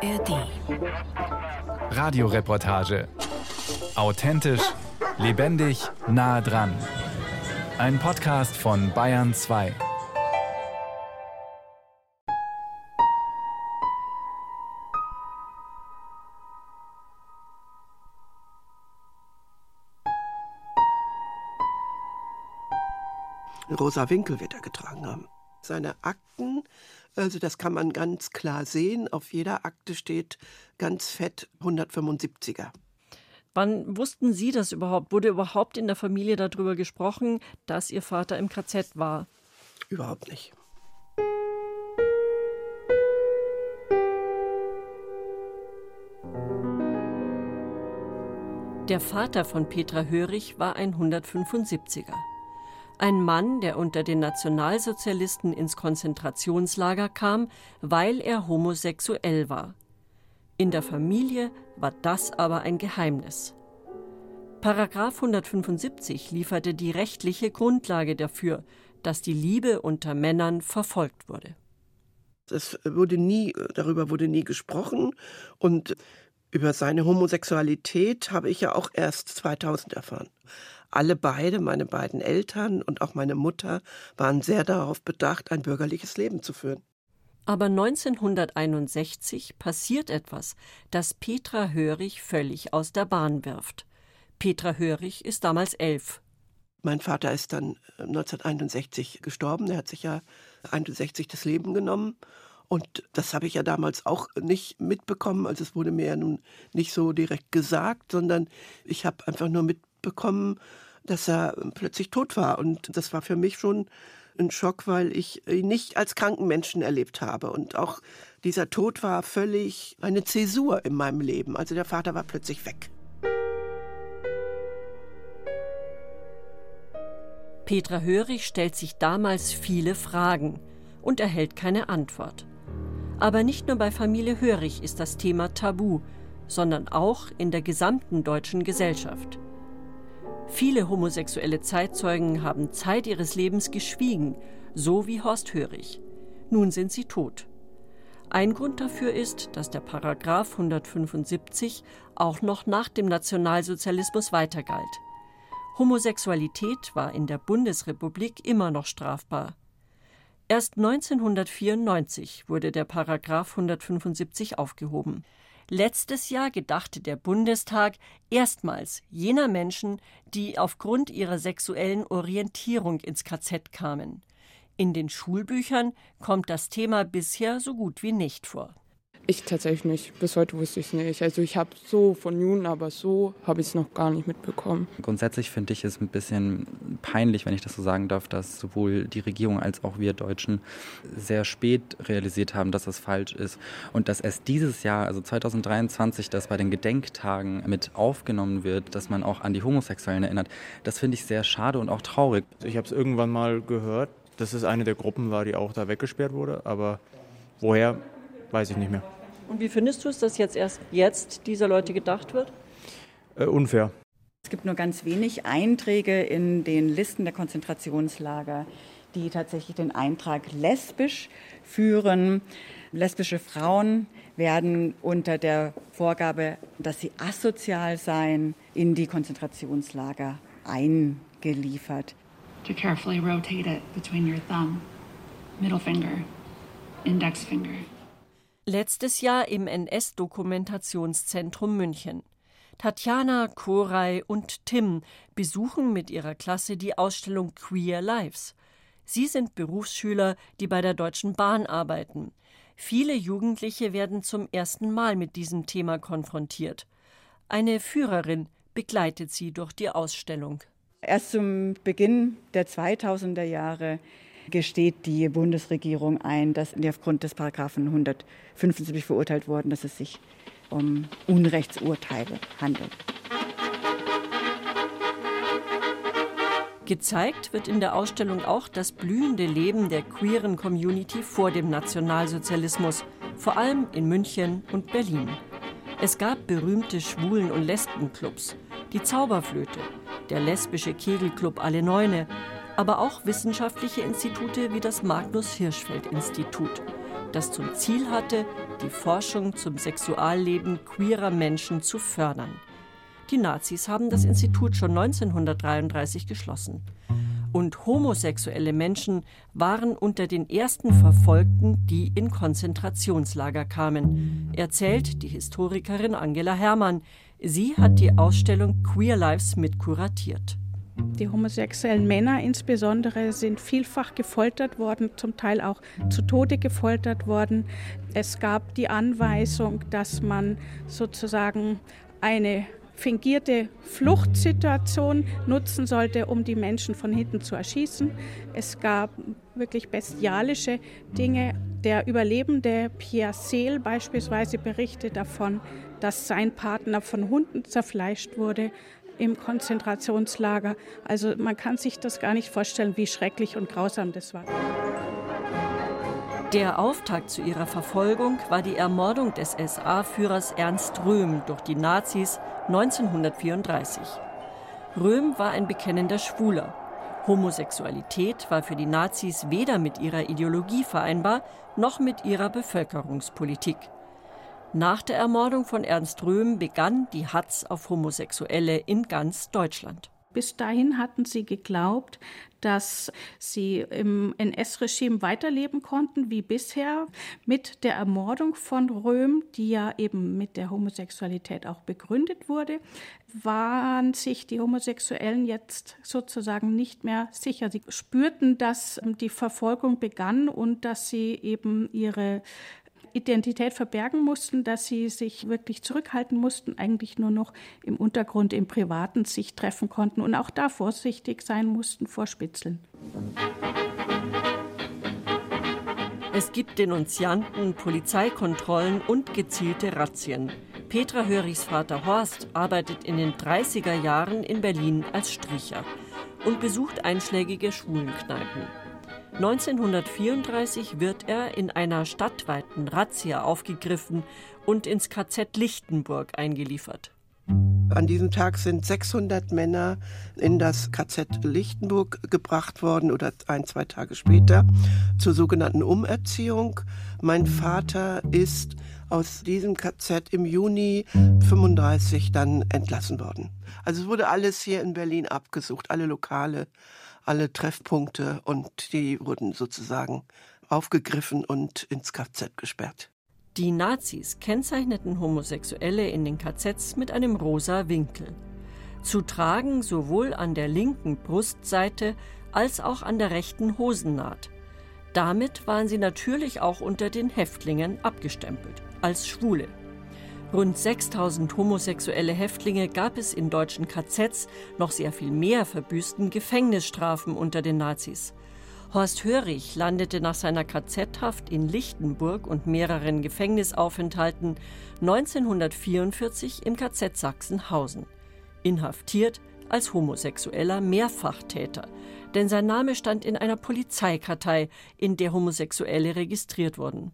ARD. Radioreportage. Authentisch, lebendig, nah dran. Ein Podcast von Bayern 2. Rosa Winkel wird er getragen haben. Seine Akten, also das kann man ganz klar sehen, auf jeder Akte steht ganz fett 175er. Wann wussten Sie das überhaupt? Wurde überhaupt in der Familie darüber gesprochen, dass Ihr Vater im KZ war? Überhaupt nicht. Der Vater von Petra Hörig war ein 175er. Ein Mann, der unter den Nationalsozialisten ins Konzentrationslager kam, weil er homosexuell war. In der Familie war das aber ein Geheimnis. Paragraph 175 lieferte die rechtliche Grundlage dafür, dass die Liebe unter Männern verfolgt wurde. Es wurde nie, darüber wurde nie gesprochen und über seine Homosexualität habe ich ja auch erst 2000 erfahren alle beide, meine beiden Eltern und auch meine Mutter, waren sehr darauf bedacht, ein bürgerliches Leben zu führen. Aber 1961 passiert etwas, das Petra Hörig völlig aus der Bahn wirft. Petra Hörig ist damals elf. Mein Vater ist dann 1961 äh, gestorben. Er hat sich ja 61 das Leben genommen. Und das habe ich ja damals auch nicht mitbekommen. Also es wurde mir ja nun nicht so direkt gesagt, sondern ich habe einfach nur mit, bekommen, dass er plötzlich tot war. Und das war für mich schon ein Schock, weil ich ihn nicht als kranken Menschen erlebt habe. Und auch dieser Tod war völlig eine Zäsur in meinem Leben. Also der Vater war plötzlich weg. Petra Hörig stellt sich damals viele Fragen und erhält keine Antwort. Aber nicht nur bei Familie Hörig ist das Thema tabu, sondern auch in der gesamten deutschen Gesellschaft. Viele homosexuelle Zeitzeugen haben Zeit ihres Lebens geschwiegen, so wie Horst Hörig. Nun sind sie tot. Ein Grund dafür ist, dass der Paragraph 175 auch noch nach dem Nationalsozialismus weitergalt. Homosexualität war in der Bundesrepublik immer noch strafbar. Erst 1994 wurde der Paragraph 175 aufgehoben. Letztes Jahr gedachte der Bundestag erstmals jener Menschen, die aufgrund ihrer sexuellen Orientierung ins KZ kamen. In den Schulbüchern kommt das Thema bisher so gut wie nicht vor. Ich tatsächlich nicht. Bis heute wusste ich es nicht. Also ich habe so von Juden, aber so habe ich es noch gar nicht mitbekommen. Grundsätzlich finde ich es ein bisschen peinlich, wenn ich das so sagen darf, dass sowohl die Regierung als auch wir Deutschen sehr spät realisiert haben, dass das falsch ist. Und dass erst dieses Jahr, also 2023, das bei den Gedenktagen mit aufgenommen wird, dass man auch an die Homosexuellen erinnert, das finde ich sehr schade und auch traurig. Ich habe es irgendwann mal gehört, dass es eine der Gruppen war, die auch da weggesperrt wurde. Aber woher, weiß ich nicht mehr. Und wie findest du es, dass jetzt erst jetzt dieser Leute gedacht wird? Äh, unfair. Es gibt nur ganz wenig Einträge in den Listen der Konzentrationslager, die tatsächlich den Eintrag lesbisch führen. Lesbische Frauen werden unter der Vorgabe, dass sie asozial seien, in die Konzentrationslager eingeliefert. To carefully rotate it between your thumb, middle finger, index finger. Letztes Jahr im NS-Dokumentationszentrum München. Tatjana, Koray und Tim besuchen mit ihrer Klasse die Ausstellung Queer Lives. Sie sind Berufsschüler, die bei der Deutschen Bahn arbeiten. Viele Jugendliche werden zum ersten Mal mit diesem Thema konfrontiert. Eine Führerin begleitet sie durch die Ausstellung. Erst zum Beginn der 2000er Jahre gesteht die Bundesregierung ein, dass die aufgrund des Paragraphen 175 verurteilt wurden, dass es sich um Unrechtsurteile handelt. Gezeigt wird in der Ausstellung auch das blühende Leben der queeren Community vor dem Nationalsozialismus, vor allem in München und Berlin. Es gab berühmte Schwulen- und Lesbenclubs, die Zauberflöte, der lesbische Kegelclub Alle Neune aber auch wissenschaftliche Institute wie das Magnus Hirschfeld Institut. das zum Ziel hatte, die Forschung zum Sexualleben queerer Menschen zu fördern. Die Nazis haben das Institut schon 1933 geschlossen. Und homosexuelle Menschen waren unter den ersten Verfolgten, die in Konzentrationslager kamen, erzählt die Historikerin Angela Herrmann. Sie hat die Ausstellung Queer Lives mit kuratiert. Die homosexuellen Männer insbesondere sind vielfach gefoltert worden, zum Teil auch zu Tode gefoltert worden. Es gab die Anweisung, dass man sozusagen eine fingierte Fluchtsituation nutzen sollte, um die Menschen von hinten zu erschießen. Es gab wirklich bestialische Dinge. Der Überlebende Pierre Seel beispielsweise berichtet davon, dass sein Partner von Hunden zerfleischt wurde im Konzentrationslager. Also man kann sich das gar nicht vorstellen, wie schrecklich und grausam das war. Der Auftakt zu ihrer Verfolgung war die Ermordung des SA-Führers Ernst Röhm durch die Nazis 1934. Röhm war ein bekennender Schwuler. Homosexualität war für die Nazis weder mit ihrer Ideologie vereinbar noch mit ihrer Bevölkerungspolitik. Nach der Ermordung von Ernst Röhm begann die Hatz auf Homosexuelle in ganz Deutschland. Bis dahin hatten sie geglaubt, dass sie im NS-Regime weiterleben konnten wie bisher. Mit der Ermordung von Röhm, die ja eben mit der Homosexualität auch begründet wurde, waren sich die Homosexuellen jetzt sozusagen nicht mehr sicher. Sie spürten, dass die Verfolgung begann und dass sie eben ihre Identität verbergen mussten, dass sie sich wirklich zurückhalten mussten, eigentlich nur noch im Untergrund, im Privaten sich treffen konnten und auch da vorsichtig sein mussten vor Spitzeln. Es gibt Denunzianten, Polizeikontrollen und gezielte Razzien. Petra Hörichs Vater Horst arbeitet in den 30er Jahren in Berlin als Stricher und besucht einschlägige Schwulenkneipen. 1934 wird er in einer stadtweiten Razzia aufgegriffen und ins KZ Lichtenburg eingeliefert. An diesem Tag sind 600 Männer in das KZ Lichtenburg gebracht worden oder ein, zwei Tage später zur sogenannten Umerziehung. Mein Vater ist aus diesem KZ im Juni 35 dann entlassen worden. Also es wurde alles hier in Berlin abgesucht, alle Lokale alle Treffpunkte und die wurden sozusagen aufgegriffen und ins KZ gesperrt. Die Nazis kennzeichneten Homosexuelle in den KZs mit einem rosa Winkel. Zu tragen sowohl an der linken Brustseite als auch an der rechten Hosennaht. Damit waren sie natürlich auch unter den Häftlingen abgestempelt als Schwule. Rund 6000 homosexuelle Häftlinge gab es in deutschen KZs, noch sehr viel mehr verbüßten Gefängnisstrafen unter den Nazis. Horst Hörig landete nach seiner KZ-Haft in Lichtenburg und mehreren Gefängnisaufenthalten 1944 im KZ Sachsenhausen. Inhaftiert als homosexueller Mehrfachtäter, denn sein Name stand in einer Polizeikartei, in der Homosexuelle registriert wurden.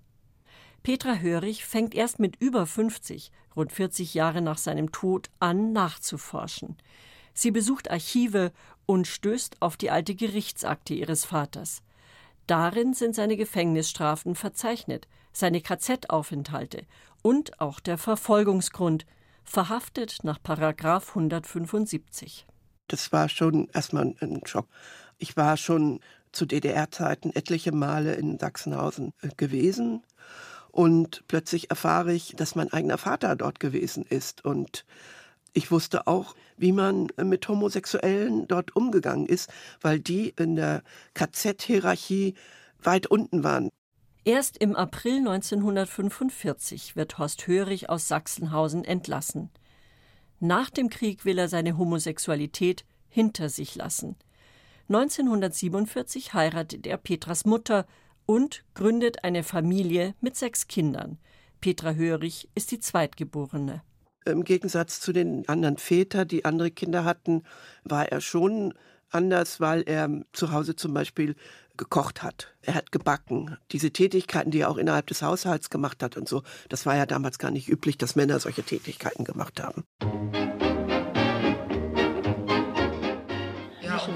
Petra Hörig fängt erst mit über 50, rund 40 Jahre nach seinem Tod, an nachzuforschen. Sie besucht Archive und stößt auf die alte Gerichtsakte ihres Vaters. Darin sind seine Gefängnisstrafen verzeichnet, seine KZ-Aufenthalte und auch der Verfolgungsgrund, verhaftet nach Paragraf 175. Das war schon erstmal ein Schock. Ich war schon zu DDR-Zeiten etliche Male in Sachsenhausen äh, gewesen und plötzlich erfahre ich, dass mein eigener Vater dort gewesen ist. Und ich wusste auch, wie man mit Homosexuellen dort umgegangen ist, weil die in der KZ-Hierarchie weit unten waren. Erst im April 1945 wird Horst Hörig aus Sachsenhausen entlassen. Nach dem Krieg will er seine Homosexualität hinter sich lassen. 1947 heiratet er Petras Mutter und gründet eine Familie mit sechs Kindern. Petra Hörig ist die Zweitgeborene. Im Gegensatz zu den anderen Vätern, die andere Kinder hatten, war er schon anders, weil er zu Hause zum Beispiel gekocht hat. Er hat gebacken. Diese Tätigkeiten, die er auch innerhalb des Haushalts gemacht hat und so, das war ja damals gar nicht üblich, dass Männer solche Tätigkeiten gemacht haben.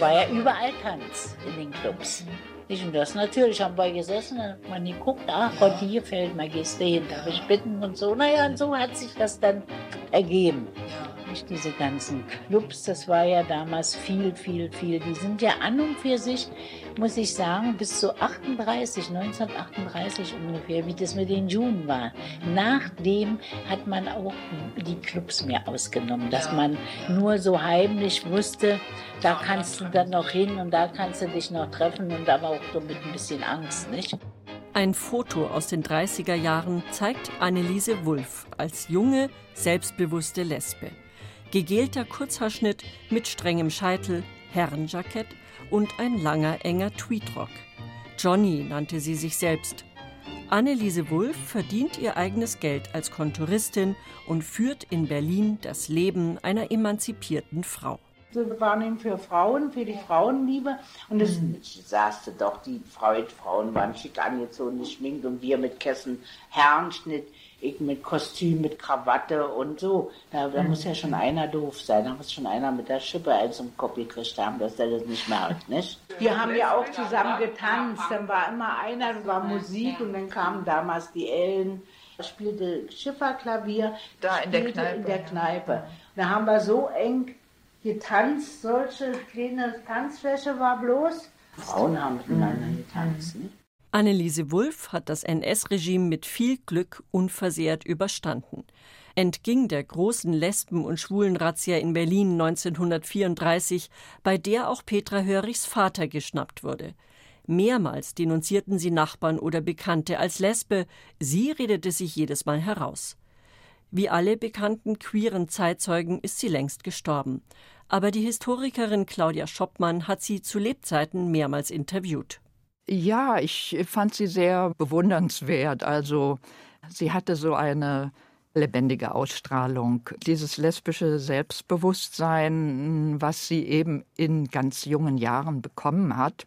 war ja überall Tanz in den Clubs. Nicht? Und das natürlich haben wir gesessen, hat man geguckt, ach Gott, hier fällt mal, hin, darf ich bitten und so. Naja, und so hat sich das dann ergeben. Nicht diese ganzen Clubs, das war ja damals viel, viel, viel. Die sind ja an und für sich, muss ich sagen, bis zu 38, 1938 ungefähr, wie das mit den Juden war. Nachdem hat man auch die Clubs mehr ausgenommen, dass man nur so heimlich wusste, da kannst du dann noch hin und da kannst du dich noch treffen und aber auch so mit ein bisschen Angst, nicht? Ein Foto aus den 30er Jahren zeigt Anneliese Wulff als junge, selbstbewusste Lesbe. Gegelter Kurzhaarschnitt mit strengem Scheitel, Herrenjackett und ein langer, enger Tweedrock. Johnny nannte sie sich selbst. Anneliese Wulff verdient ihr eigenes Geld als Kontoristin und führt in Berlin das Leben einer emanzipierten Frau. Wir waren eben für Frauen, für die Frauenliebe. Und es mhm. saßte doch, die Frauen waren schick angezogen, geschminkt und wir mit Kessen, Herrenschnitt, ich mit Kostüm, mit Krawatte und so. Da, da mhm. muss ja schon einer doof sein. Da muss schon einer mit der Schippe eins im Kopf gekriegt haben, dass der das nicht merkt, nicht? Wir haben ja auch zusammen getanzt. Dann war immer einer, dann war Musik und dann kamen damals die Ellen, spielte Schifferklavier. Da in der Kneipe. In der Kneipe. Da haben wir so eng getanzt, solche kleine Tanzfläche war bloß. Frauen haben miteinander getanzt. Ne? Anneliese Wulff hat das NS-Regime mit viel Glück unversehrt überstanden. Entging der großen Lesben- und Schwulenrazzia in Berlin 1934, bei der auch Petra Hörichs Vater geschnappt wurde. Mehrmals denunzierten sie Nachbarn oder Bekannte als Lesbe, sie redete sich jedes Mal heraus. Wie alle bekannten queeren Zeitzeugen ist sie längst gestorben. Aber die Historikerin Claudia Schoppmann hat sie zu Lebzeiten mehrmals interviewt. Ja, ich fand sie sehr bewundernswert. Also sie hatte so eine lebendige Ausstrahlung, dieses lesbische Selbstbewusstsein, was sie eben in ganz jungen Jahren bekommen hat.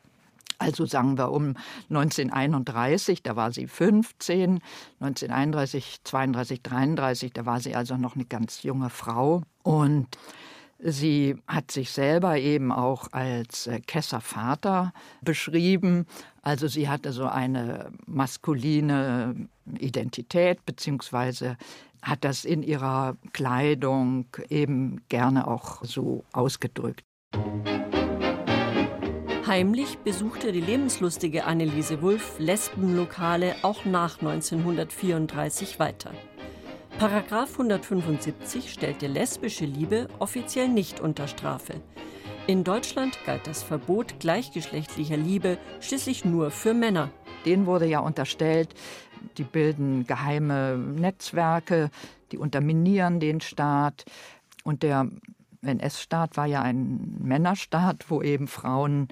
Also sagen wir um 1931, da war sie 15, 1931, 32, 33, da war sie also noch eine ganz junge Frau. Und sie hat sich selber eben auch als äh, Kesservater beschrieben. Also sie hatte so eine maskuline Identität, beziehungsweise hat das in ihrer Kleidung eben gerne auch so ausgedrückt. Heimlich besuchte die lebenslustige Anneliese Wulff Lesbenlokale auch nach 1934 weiter. Paragraph 175 stellte lesbische Liebe offiziell nicht unter Strafe. In Deutschland galt das Verbot gleichgeschlechtlicher Liebe schließlich nur für Männer. Denen wurde ja unterstellt, die bilden geheime Netzwerke, die unterminieren den Staat. Und der NS-Staat war ja ein Männerstaat, wo eben Frauen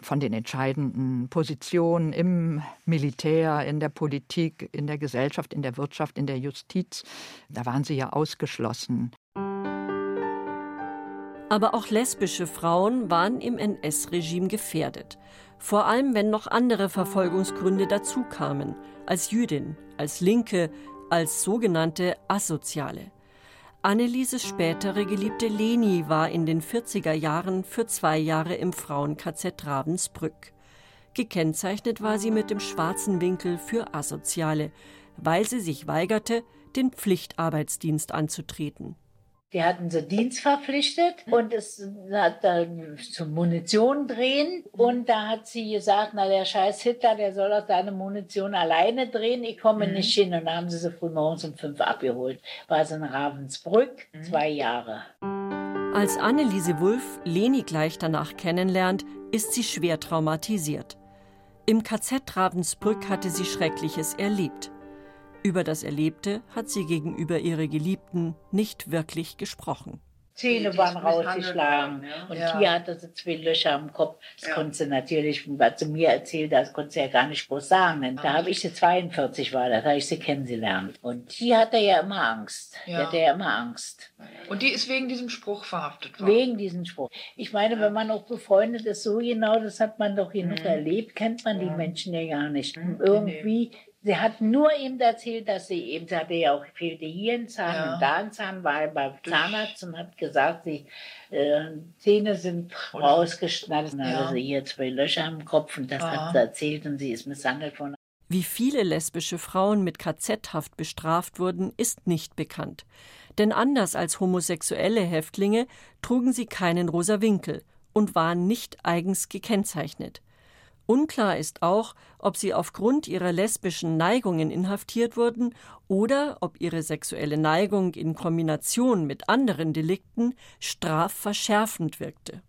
von den entscheidenden Positionen im Militär, in der Politik, in der Gesellschaft, in der Wirtschaft, in der Justiz, da waren sie ja ausgeschlossen. Aber auch lesbische Frauen waren im NS-Regime gefährdet. Vor allem, wenn noch andere Verfolgungsgründe dazukamen, als Jüdin, als Linke, als sogenannte Asoziale. Annelieses spätere Geliebte Leni war in den 40er Jahren für zwei Jahre im Frauen-KZ Ravensbrück. Gekennzeichnet war sie mit dem schwarzen Winkel für Asoziale, weil sie sich weigerte, den Pflichtarbeitsdienst anzutreten. Die hatten sie Dienst verpflichtet und es hat dann zum Munition drehen. Und da hat sie gesagt, na der scheiß Hitler, der soll auch seine Munition alleine drehen. Ich komme mhm. nicht hin. Und da haben sie sie früh morgens um fünf abgeholt. War sie in Ravensbrück, mhm. zwei Jahre. Als Anneliese Wulff Leni gleich danach kennenlernt, ist sie schwer traumatisiert. Im KZ Ravensbrück hatte sie Schreckliches erlebt. Über das Erlebte hat sie gegenüber ihrer Geliebten nicht wirklich gesprochen. Zähne waren rausgeschlagen. Und ja. hier hatte sie zwei Löcher am Kopf. Das ja. konnte sie natürlich, was sie mir erzählt hat, das konnte sie ja gar nicht groß sagen. Denn da habe ich sie 42 war, da habe ich sie kennengelernt. Und die hatte ja immer Angst. Ja. Die hatte ja immer Angst. Und die ist wegen diesem Spruch verhaftet worden? Wegen diesem Spruch. Ich meine, wenn man auch befreundet ist, so genau, das hat man doch genug mhm. erlebt, kennt man die Menschen ja gar nicht. Mhm. Irgendwie Sie hat nur ihm erzählt, dass sie eben, sie hatte ja auch fehlte hier ein Zahn ja. und da ein Zahn, war beim Zahnarzt und hat gesagt, die äh, Zähne sind rausgeschnallt, ja. also hier zwei Löcher im Kopf und das ja. hat sie erzählt und sie ist misshandelt worden. Wie viele lesbische Frauen mit KZ-Haft bestraft wurden, ist nicht bekannt. Denn anders als homosexuelle Häftlinge trugen sie keinen rosa Winkel und waren nicht eigens gekennzeichnet. Unklar ist auch, ob sie aufgrund ihrer lesbischen Neigungen inhaftiert wurden oder ob ihre sexuelle Neigung in Kombination mit anderen Delikten strafverschärfend wirkte.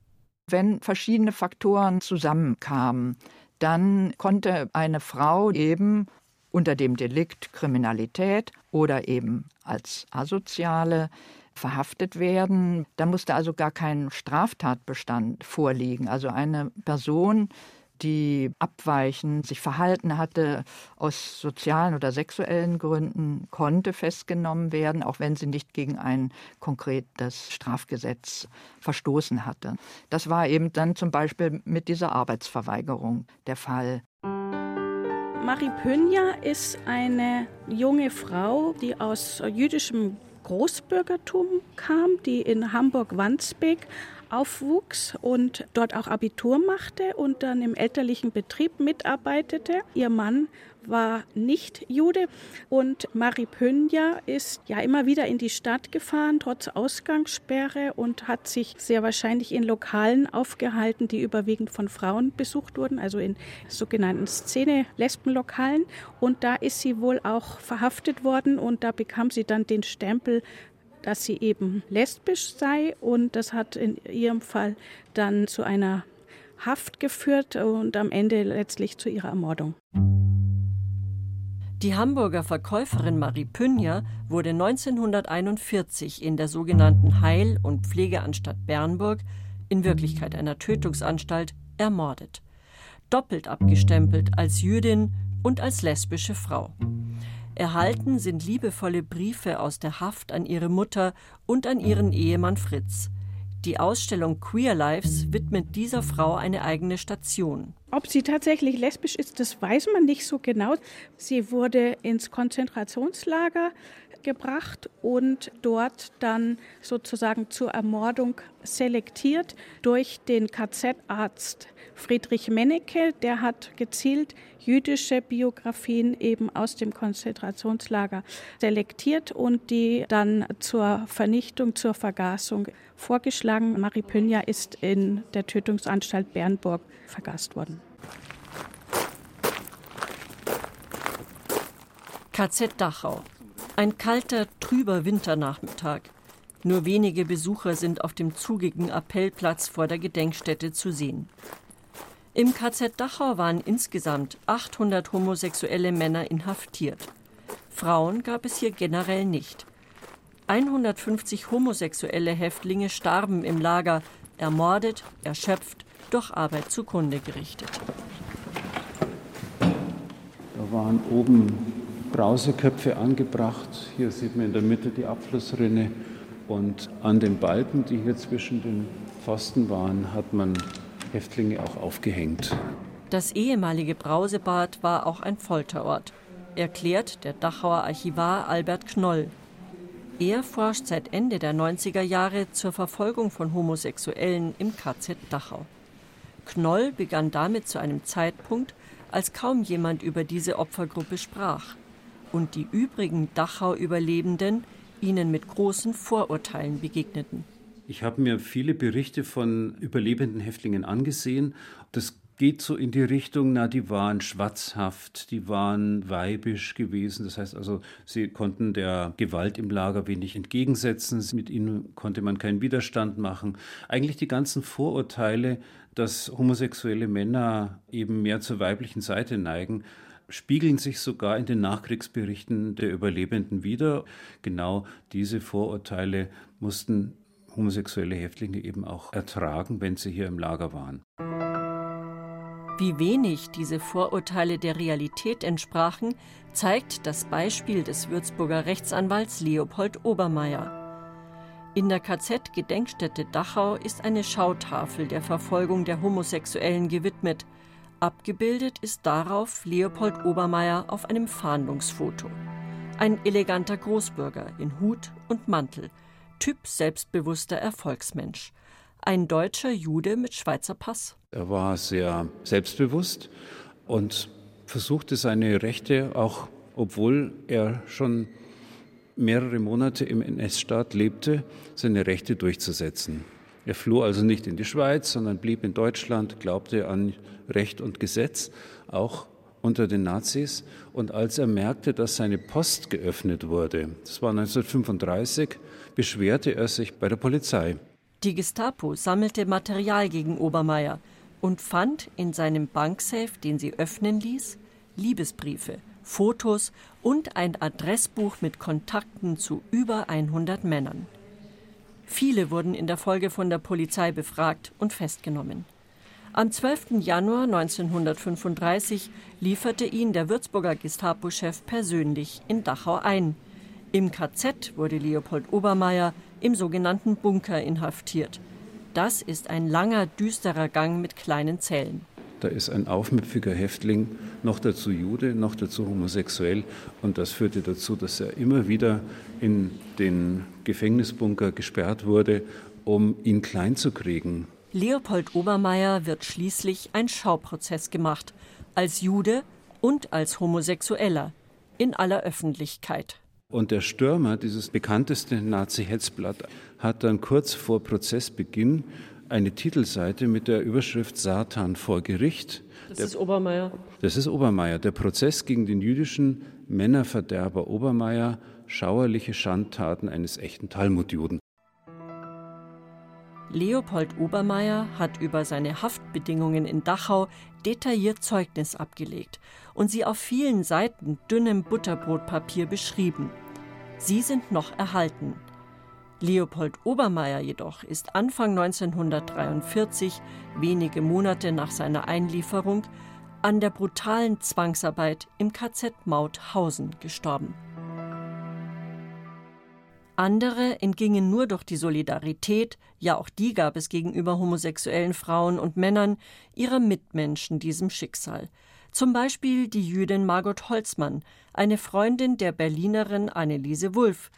Wenn verschiedene Faktoren zusammenkamen, dann konnte eine Frau eben unter dem Delikt Kriminalität oder eben als Asoziale verhaftet werden. Da musste also gar kein Straftatbestand vorliegen. Also eine Person die abweichen, sich verhalten hatte aus sozialen oder sexuellen Gründen, konnte festgenommen werden, auch wenn sie nicht gegen ein konkretes Strafgesetz verstoßen hatte. Das war eben dann zum Beispiel mit dieser Arbeitsverweigerung der Fall. Marie Pönja ist eine junge Frau, die aus jüdischem Großbürgertum kam, die in Hamburg-Wandsbek aufwuchs und dort auch Abitur machte und dann im elterlichen Betrieb mitarbeitete. Ihr Mann war nicht Jude und Marie Pönja ist ja immer wieder in die Stadt gefahren, trotz Ausgangssperre und hat sich sehr wahrscheinlich in Lokalen aufgehalten, die überwiegend von Frauen besucht wurden, also in sogenannten Szene-Lesbenlokalen. Und da ist sie wohl auch verhaftet worden und da bekam sie dann den Stempel dass sie eben lesbisch sei und das hat in ihrem Fall dann zu einer Haft geführt und am Ende letztlich zu ihrer Ermordung. Die Hamburger Verkäuferin Marie Pünja wurde 1941 in der sogenannten Heil- und Pflegeanstalt Bernburg, in Wirklichkeit einer Tötungsanstalt, ermordet. Doppelt abgestempelt als Jüdin und als lesbische Frau. Erhalten sind liebevolle Briefe aus der Haft an ihre Mutter und an ihren Ehemann Fritz. Die Ausstellung Queer Lives widmet dieser Frau eine eigene Station. Ob sie tatsächlich lesbisch ist, das weiß man nicht so genau. Sie wurde ins Konzentrationslager gebracht und dort dann sozusagen zur Ermordung selektiert durch den KZ-Arzt Friedrich Mennecke. Der hat gezielt jüdische Biografien eben aus dem Konzentrationslager selektiert und die dann zur Vernichtung, zur Vergasung vorgeschlagen. Marie Pünja ist in der Tötungsanstalt Bernburg vergast worden. KZ Dachau. Ein kalter, trüber Winternachmittag. Nur wenige Besucher sind auf dem zugigen Appellplatz vor der Gedenkstätte zu sehen. Im KZ Dachau waren insgesamt 800 homosexuelle Männer inhaftiert. Frauen gab es hier generell nicht. 150 homosexuelle Häftlinge starben im Lager, ermordet, erschöpft, durch Arbeit zugrunde gerichtet. Da waren oben Brauseköpfe angebracht. Hier sieht man in der Mitte die Abflussrinne und an den Balken, die hier zwischen den Pfosten waren, hat man Häftlinge auch aufgehängt. Das ehemalige Brausebad war auch ein Folterort, erklärt der Dachauer Archivar Albert Knoll. Er forscht seit Ende der 90er Jahre zur Verfolgung von Homosexuellen im KZ Dachau. Knoll begann damit zu einem Zeitpunkt, als kaum jemand über diese Opfergruppe sprach und die übrigen Dachau-Überlebenden ihnen mit großen Vorurteilen begegneten. Ich habe mir viele Berichte von überlebenden Häftlingen angesehen. Das geht so in die Richtung, na, die waren schwatzhaft, die waren weibisch gewesen. Das heißt also, sie konnten der Gewalt im Lager wenig entgegensetzen. Mit ihnen konnte man keinen Widerstand machen. Eigentlich die ganzen Vorurteile, dass homosexuelle Männer eben mehr zur weiblichen Seite neigen, spiegeln sich sogar in den Nachkriegsberichten der Überlebenden wider. Genau diese Vorurteile mussten homosexuelle Häftlinge eben auch ertragen, wenn sie hier im Lager waren. Wie wenig diese Vorurteile der Realität entsprachen, zeigt das Beispiel des Würzburger Rechtsanwalts Leopold Obermeier. In der KZ-Gedenkstätte Dachau ist eine Schautafel der Verfolgung der Homosexuellen gewidmet, Abgebildet ist darauf Leopold Obermeier auf einem Fahndungsfoto. Ein eleganter Großbürger in Hut und Mantel, Typ selbstbewusster Erfolgsmensch. Ein deutscher Jude mit Schweizer Pass. Er war sehr selbstbewusst und versuchte seine Rechte auch, obwohl er schon mehrere Monate im NS-Staat lebte, seine Rechte durchzusetzen. Er floh also nicht in die Schweiz, sondern blieb in Deutschland, glaubte an Recht und Gesetz, auch unter den Nazis. Und als er merkte, dass seine Post geöffnet wurde, das war 1935, beschwerte er sich bei der Polizei. Die Gestapo sammelte Material gegen Obermeier und fand in seinem Banksafe, den sie öffnen ließ, Liebesbriefe, Fotos und ein Adressbuch mit Kontakten zu über 100 Männern. Viele wurden in der Folge von der Polizei befragt und festgenommen. Am 12. Januar 1935 lieferte ihn der Würzburger Gestapo-Chef persönlich in Dachau ein. Im KZ wurde Leopold Obermeier im sogenannten Bunker inhaftiert. Das ist ein langer, düsterer Gang mit kleinen Zellen. Da ist ein aufmüpfiger Häftling, noch dazu Jude, noch dazu homosexuell. Und das führte dazu, dass er immer wieder in den Gefängnisbunker gesperrt wurde, um ihn klein zu kriegen. Leopold Obermeier wird schließlich ein Schauprozess gemacht, als Jude und als Homosexueller, in aller Öffentlichkeit. Und der Stürmer, dieses bekannteste Nazi-Hetzblatt, hat dann kurz vor Prozessbeginn eine Titelseite mit der Überschrift Satan vor Gericht. Das der, ist Obermeier. Das ist Obermeier. Der Prozess gegen den jüdischen Männerverderber Obermeier, schauerliche Schandtaten eines echten Talmudjuden. Leopold Obermeier hat über seine Haftbedingungen in Dachau detailliert Zeugnis abgelegt und sie auf vielen Seiten dünnem Butterbrotpapier beschrieben. Sie sind noch erhalten. Leopold Obermeier jedoch ist Anfang 1943, wenige Monate nach seiner Einlieferung, an der brutalen Zwangsarbeit im KZ Mauthausen gestorben. Andere entgingen nur durch die Solidarität, ja auch die gab es gegenüber homosexuellen Frauen und Männern, ihrer Mitmenschen diesem Schicksal. Zum Beispiel die Jüdin Margot Holzmann, eine Freundin der Berlinerin Anneliese Wulff,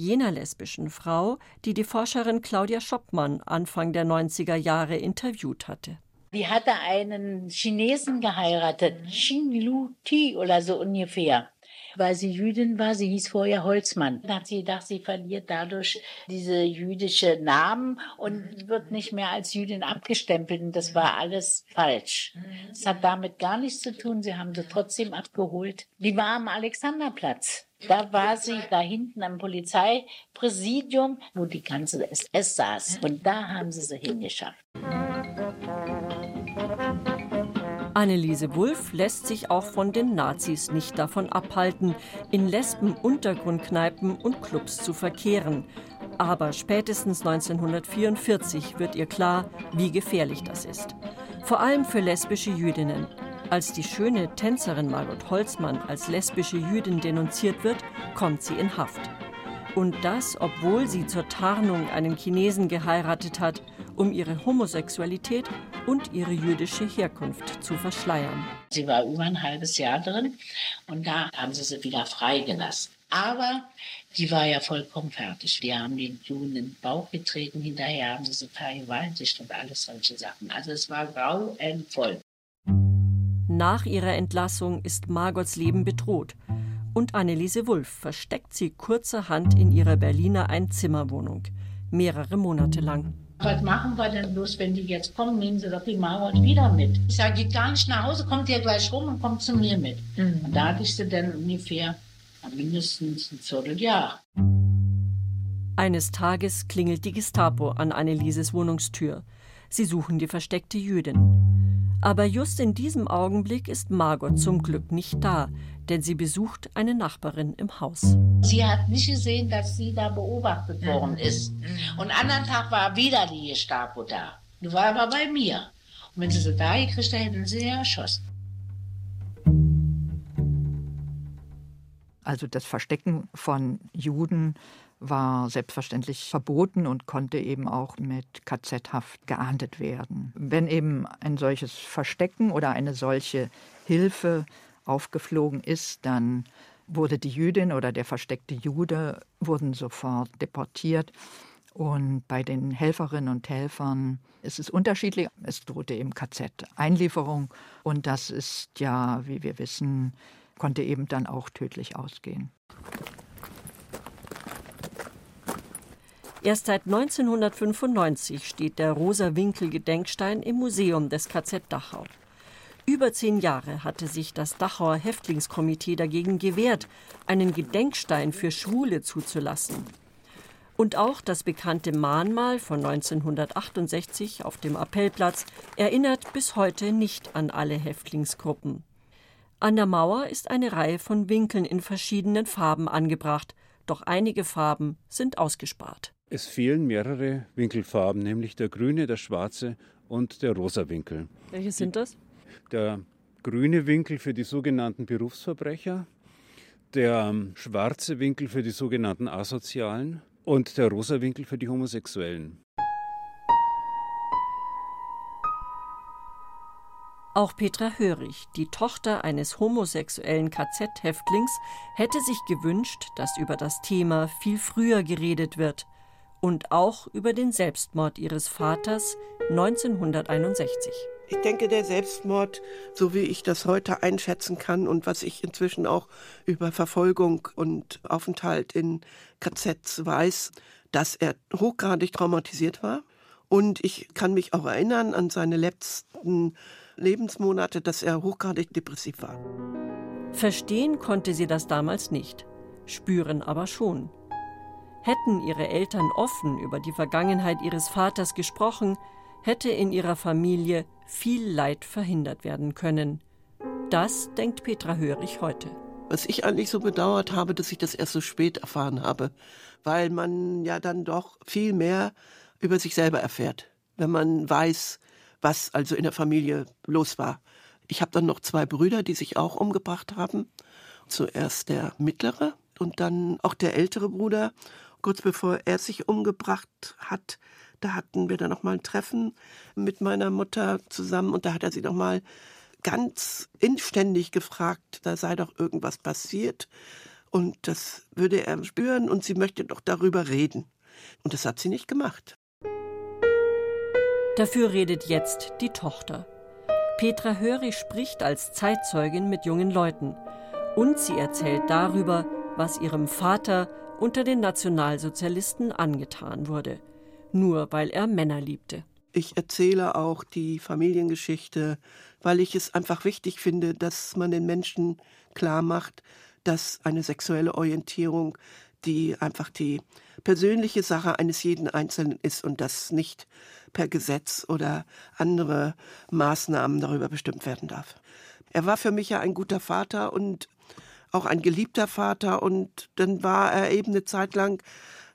jener lesbischen Frau, die die Forscherin Claudia Schoppmann Anfang der 90er Jahre interviewt hatte. Die hatte einen Chinesen geheiratet, Xin Lu Ti oder so ungefähr weil sie Jüdin war. Sie hieß vorher Holzmann. Dann hat sie gedacht, sie verliert dadurch diese jüdische Namen und wird nicht mehr als Jüdin abgestempelt. Und das war alles falsch. Das hat damit gar nichts zu tun. Sie haben sie trotzdem abgeholt. Die war am Alexanderplatz. Da war sie da hinten am Polizeipräsidium, wo die ganze SS saß. Und da haben sie sie hingeschafft. Anneliese Wulff lässt sich auch von den Nazis nicht davon abhalten, in Lesben-Untergrundkneipen und Clubs zu verkehren. Aber spätestens 1944 wird ihr klar, wie gefährlich das ist. Vor allem für lesbische Jüdinnen. Als die schöne Tänzerin Margot Holzmann als lesbische Jüdin denunziert wird, kommt sie in Haft. Und das, obwohl sie zur Tarnung einen Chinesen geheiratet hat, um ihre Homosexualität und ihre jüdische Herkunft zu verschleiern. Sie war über ein halbes Jahr drin und da haben sie sie wieder freigelassen. Aber die war ja vollkommen fertig. Die haben den Juden in den Bauch getreten, hinterher haben sie sie vergewaltigt und alles solche Sachen. Also es war grauenvoll. Nach ihrer Entlassung ist Margots Leben bedroht und Anneliese Wulff versteckt sie kurzerhand in ihrer Berliner Einzimmerwohnung, mehrere Monate lang. Was machen wir denn bloß, wenn die jetzt kommen? Nehmen Sie doch die Margot wieder mit. Ich sage, geht gar nicht nach Hause, kommt ihr gleich rum und kommt zu mir mit. Mhm. Und da hatte ich sie dann ungefähr mindestens ein Vierteljahr. Eines Tages klingelt die Gestapo an Annelieses Wohnungstür. Sie suchen die versteckte Jüdin. Aber just in diesem Augenblick ist Margot zum Glück nicht da, denn sie besucht eine Nachbarin im Haus. Sie hat nicht gesehen, dass sie da beobachtet worden ist. Und anderen Tag war wieder die Gestapo da. Die war aber bei mir. Und wenn sie sie da gekriegt hätte, hätten sie sie erschossen. Also das Verstecken von Juden war selbstverständlich verboten und konnte eben auch mit KZ-Haft geahndet werden. Wenn eben ein solches Verstecken oder eine solche Hilfe aufgeflogen ist, dann wurde die Jüdin oder der versteckte Jude wurden sofort deportiert. Und bei den Helferinnen und Helfern ist es unterschiedlich. Es drohte eben KZ-Einlieferung und das ist ja, wie wir wissen, konnte eben dann auch tödlich ausgehen. Erst seit 1995 steht der Rosa-Winkel-Gedenkstein im Museum des KZ Dachau. Über zehn Jahre hatte sich das Dachauer Häftlingskomitee dagegen gewehrt, einen Gedenkstein für Schwule zuzulassen. Und auch das bekannte Mahnmal von 1968 auf dem Appellplatz erinnert bis heute nicht an alle Häftlingsgruppen. An der Mauer ist eine Reihe von Winkeln in verschiedenen Farben angebracht, doch einige Farben sind ausgespart. Es fehlen mehrere Winkelfarben, nämlich der grüne, der schwarze und der rosa Winkel. Welche sind das? Der grüne Winkel für die sogenannten Berufsverbrecher, der schwarze Winkel für die sogenannten Asozialen und der rosa Winkel für die Homosexuellen. Auch Petra Hörig, die Tochter eines homosexuellen KZ-Häftlings, hätte sich gewünscht, dass über das Thema viel früher geredet wird und auch über den Selbstmord ihres Vaters 1961. Ich denke, der Selbstmord, so wie ich das heute einschätzen kann und was ich inzwischen auch über Verfolgung und Aufenthalt in KZs weiß, dass er hochgradig traumatisiert war. Und ich kann mich auch erinnern an seine letzten Lebensmonate, dass er hochgradig depressiv war. Verstehen konnte sie das damals nicht, spüren aber schon. Hätten ihre Eltern offen über die Vergangenheit ihres Vaters gesprochen, hätte in ihrer Familie viel Leid verhindert werden können. Das denkt Petra Hörig heute. Was ich eigentlich so bedauert habe, dass ich das erst so spät erfahren habe, weil man ja dann doch viel mehr über sich selber erfährt, wenn man weiß, was also in der Familie los war. Ich habe dann noch zwei Brüder, die sich auch umgebracht haben. Zuerst der mittlere und dann auch der ältere Bruder kurz bevor er sich umgebracht hat, da hatten wir dann noch mal ein Treffen mit meiner Mutter zusammen und da hat er sie noch mal ganz inständig gefragt, da sei doch irgendwas passiert und das würde er spüren und sie möchte doch darüber reden. Und das hat sie nicht gemacht. Dafür redet jetzt die Tochter. Petra Hörig spricht als Zeitzeugin mit jungen Leuten und sie erzählt darüber, was ihrem Vater unter den Nationalsozialisten angetan wurde, nur weil er Männer liebte. Ich erzähle auch die Familiengeschichte, weil ich es einfach wichtig finde, dass man den Menschen klar macht, dass eine sexuelle Orientierung die einfach die persönliche Sache eines jeden Einzelnen ist und das nicht per Gesetz oder andere Maßnahmen darüber bestimmt werden darf. Er war für mich ja ein guter Vater und auch ein geliebter Vater und dann war er eben eine Zeit lang,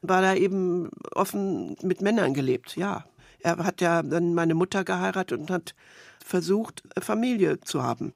war er eben offen mit Männern gelebt, ja. Er hat ja dann meine Mutter geheiratet und hat versucht, Familie zu haben.